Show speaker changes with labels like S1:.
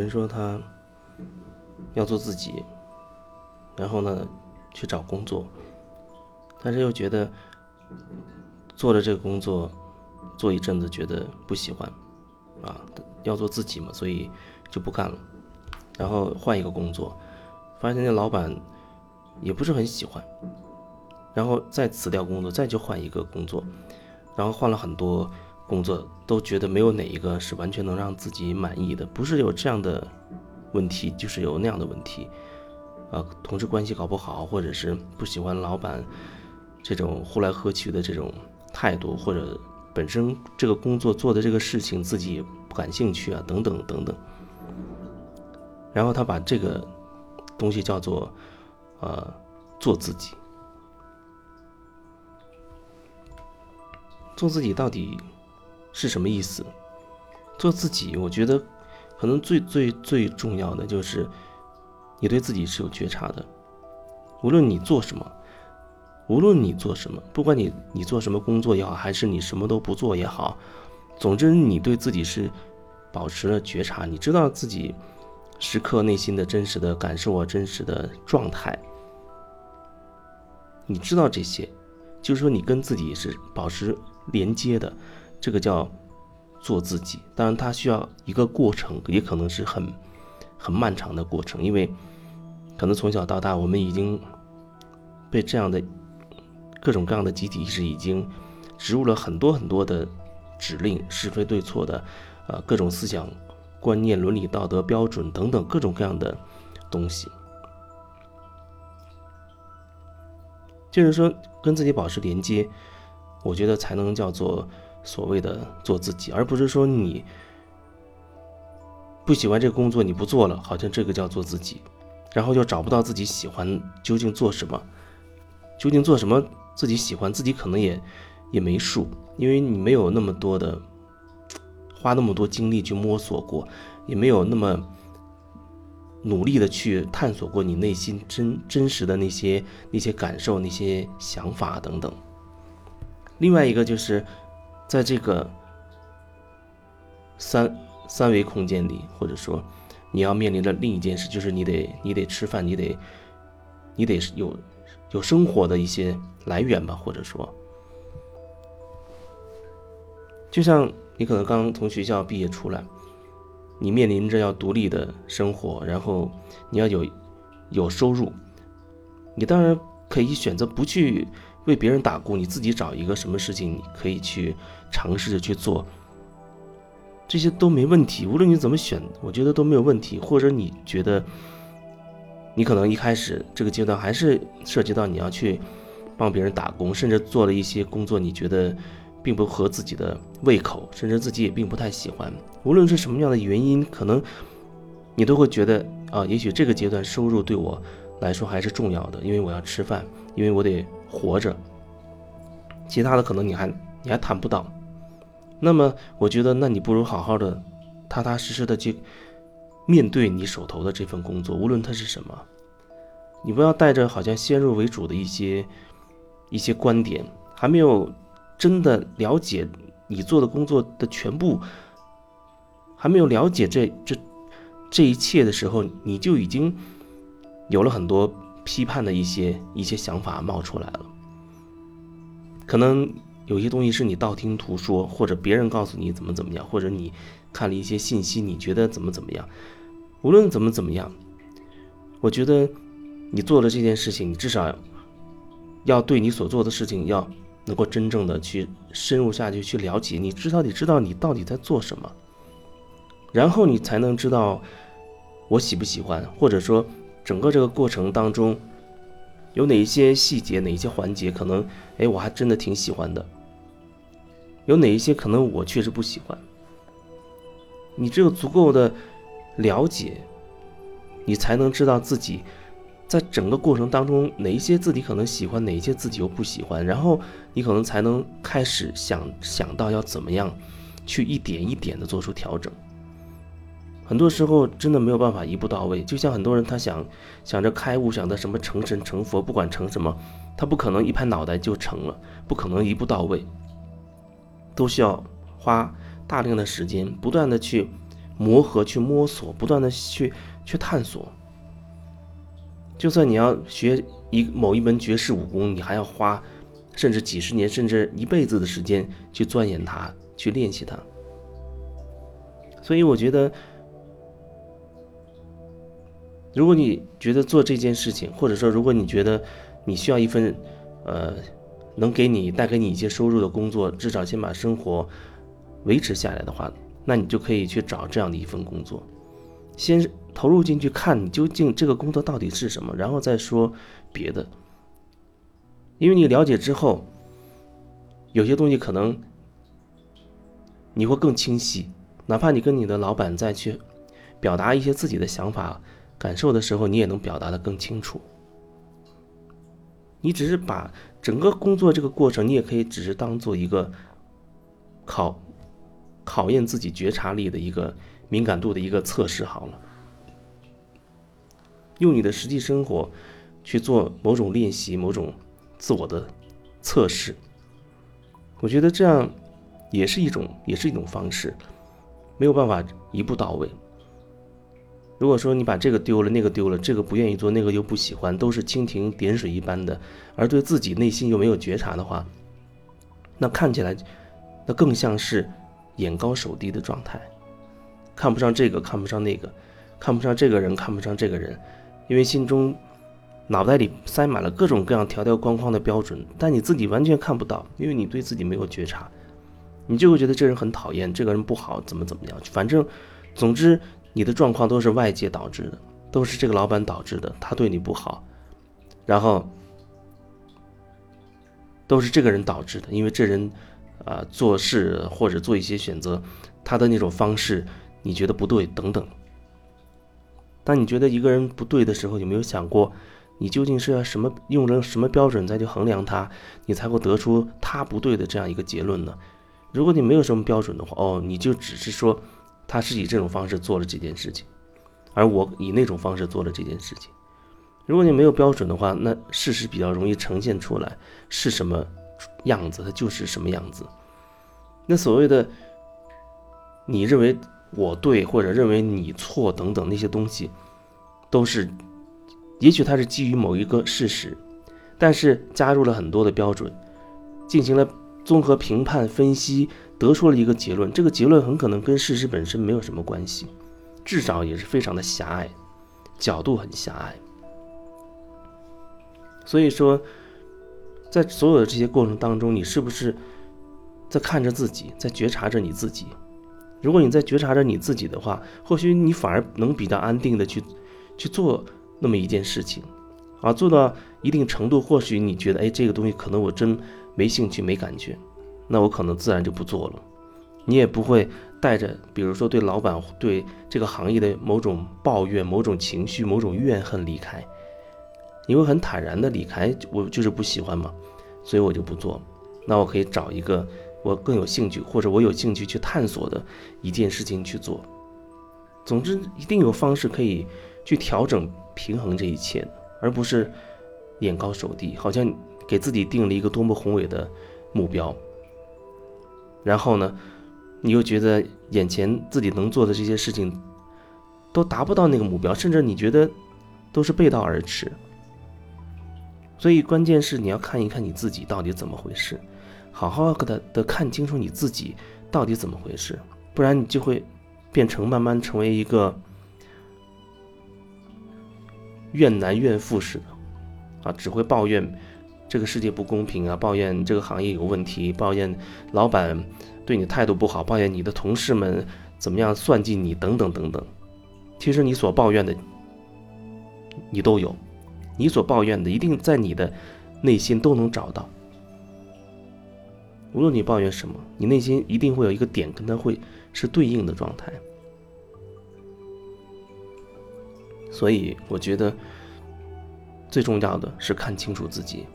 S1: 人说他要做自己，然后呢去找工作，但是又觉得做了这个工作做一阵子觉得不喜欢，啊，要做自己嘛，所以就不干了，然后换一个工作，发现那老板也不是很喜欢，然后再辞掉工作，再去换一个工作，然后换了很多。工作都觉得没有哪一个是完全能让自己满意的，不是有这样的问题，就是有那样的问题，啊，同事关系搞不好，或者是不喜欢老板这种呼来喝去的这种态度，或者本身这个工作做的这个事情自己不感兴趣啊，等等等等。然后他把这个东西叫做呃做自己，做自己到底。是什么意思？做自己，我觉得可能最最最重要的就是你对自己是有觉察的。无论你做什么，无论你做什么，不管你你做什么工作也好，还是你什么都不做也好，总之你对自己是保持了觉察，你知道自己时刻内心的真实的感受啊，真实的状态，你知道这些，就是说你跟自己是保持连接的。这个叫做自己，当然它需要一个过程，也可能是很很漫长的过程，因为可能从小到大，我们已经被这样的各种各样的集体意识已经植入了很多很多的指令，是非对错的，呃，各种思想观念、伦理道德标准等等各种各样的东西，就是说跟自己保持连接，我觉得才能叫做。所谓的做自己，而不是说你不喜欢这个工作你不做了，好像这个叫做自己，然后又找不到自己喜欢究竟做什么，究竟做什么自己喜欢，自己可能也也没数，因为你没有那么多的花那么多精力去摸索过，也没有那么努力的去探索过你内心真真实的那些那些感受、那些想法等等。另外一个就是。在这个三三维空间里，或者说你要面临的另一件事，就是你得你得吃饭，你得你得有有生活的一些来源吧，或者说，就像你可能刚从学校毕业出来，你面临着要独立的生活，然后你要有有收入，你当然可以选择不去。为别人打工，你自己找一个什么事情，你可以去尝试着去做，这些都没问题。无论你怎么选，我觉得都没有问题。或者你觉得，你可能一开始这个阶段还是涉及到你要去帮别人打工，甚至做了一些工作，你觉得并不合自己的胃口，甚至自己也并不太喜欢。无论是什么样的原因，可能你都会觉得啊，也许这个阶段收入对我来说还是重要的，因为我要吃饭，因为我得。活着，其他的可能你还你还谈不到。那么，我觉得，那你不如好好的、踏踏实实的去面对你手头的这份工作，无论它是什么。你不要带着好像先入为主的一些一些观点，还没有真的了解你做的工作的全部，还没有了解这这这一切的时候，你就已经有了很多。批判的一些一些想法冒出来了，可能有些东西是你道听途说，或者别人告诉你怎么怎么样，或者你看了一些信息，你觉得怎么怎么样。无论怎么怎么样，我觉得你做了这件事情，你至少要对你所做的事情要能够真正的去深入下去去了解，你至少得知道你到底在做什么，然后你才能知道我喜不喜欢，或者说。整个这个过程当中，有哪一些细节，哪一些环节，可能，哎，我还真的挺喜欢的。有哪一些可能我确实不喜欢。你只有足够的了解，你才能知道自己在整个过程当中哪一些自己可能喜欢，哪一些自己又不喜欢，然后你可能才能开始想想到要怎么样去一点一点的做出调整。很多时候真的没有办法一步到位，就像很多人他想想着开悟，想着什么成神成佛，不管成什么，他不可能一拍脑袋就成了，不可能一步到位，都需要花大量的时间，不断的去磨合、去摸索、不断的去去探索。就算你要学一某一门绝世武功，你还要花甚至几十年，甚至一辈子的时间去钻研它、去练习它。所以我觉得，如果你觉得做这件事情，或者说如果你觉得你需要一份呃能给你带给你一些收入的工作，至少先把生活维持下来的话，那你就可以去找这样的一份工作，先投入进去看你究竟这个工作到底是什么，然后再说别的。因为你了解之后，有些东西可能你会更清晰。哪怕你跟你的老板再去表达一些自己的想法、感受的时候，你也能表达的更清楚。你只是把整个工作这个过程，你也可以只是当做一个考考验自己觉察力的一个敏感度的一个测试好了。用你的实际生活去做某种练习、某种自我的测试，我觉得这样也是一种，也是一种方式。没有办法一步到位。如果说你把这个丢了，那个丢了，这个不愿意做，那个又不喜欢，都是蜻蜓点水一般的，而对自己内心又没有觉察的话，那看起来，那更像是眼高手低的状态，看不上这个，看不上那个，看不上这个人，看不上这个人，因为心中脑袋里塞满了各种各样条条框框的标准，但你自己完全看不到，因为你对自己没有觉察。你就会觉得这人很讨厌，这个人不好，怎么怎么样？反正，总之，你的状况都是外界导致的，都是这个老板导致的，他对你不好，然后都是这个人导致的，因为这人啊做事或者做一些选择，他的那种方式你觉得不对等等。当你觉得一个人不对的时候，有没有想过，你究竟是要什么用了什么标准再去衡量他，你才会得出他不对的这样一个结论呢？如果你没有什么标准的话，哦，你就只是说，他是以这种方式做了这件事情，而我以那种方式做了这件事情。如果你没有标准的话，那事实比较容易呈现出来是什么样子，它就是什么样子。那所谓的你认为我对或者认为你错等等那些东西，都是，也许它是基于某一个事实，但是加入了很多的标准，进行了。综合评判分析，得出了一个结论。这个结论很可能跟事实本身没有什么关系，至少也是非常的狭隘，角度很狭隘。所以说，在所有的这些过程当中，你是不是在看着自己，在觉察着你自己？如果你在觉察着你自己的话，或许你反而能比较安定的去去做那么一件事情，啊，做到一定程度，或许你觉得，哎，这个东西可能我真。没兴趣、没感觉，那我可能自然就不做了。你也不会带着，比如说对老板、对这个行业的某种抱怨、某种情绪、某种怨恨离开，你会很坦然的离开。我就是不喜欢嘛，所以我就不做。那我可以找一个我更有兴趣或者我有兴趣去探索的一件事情去做。总之，一定有方式可以去调整、平衡这一切，而不是眼高手低，好像。给自己定了一个多么宏伟的目标，然后呢，你又觉得眼前自己能做的这些事情都达不到那个目标，甚至你觉得都是背道而驰。所以关键是你要看一看你自己到底怎么回事，好好的的看清楚你自己到底怎么回事，不然你就会变成慢慢成为一个怨男怨妇似的啊，只会抱怨。这个世界不公平啊！抱怨这个行业有问题，抱怨老板对你态度不好，抱怨你的同事们怎么样算计你，等等等等。其实你所抱怨的，你都有，你所抱怨的一定在你的内心都能找到。无论你抱怨什么，你内心一定会有一个点跟它会是对应的状态。所以我觉得最重要的是看清楚自己。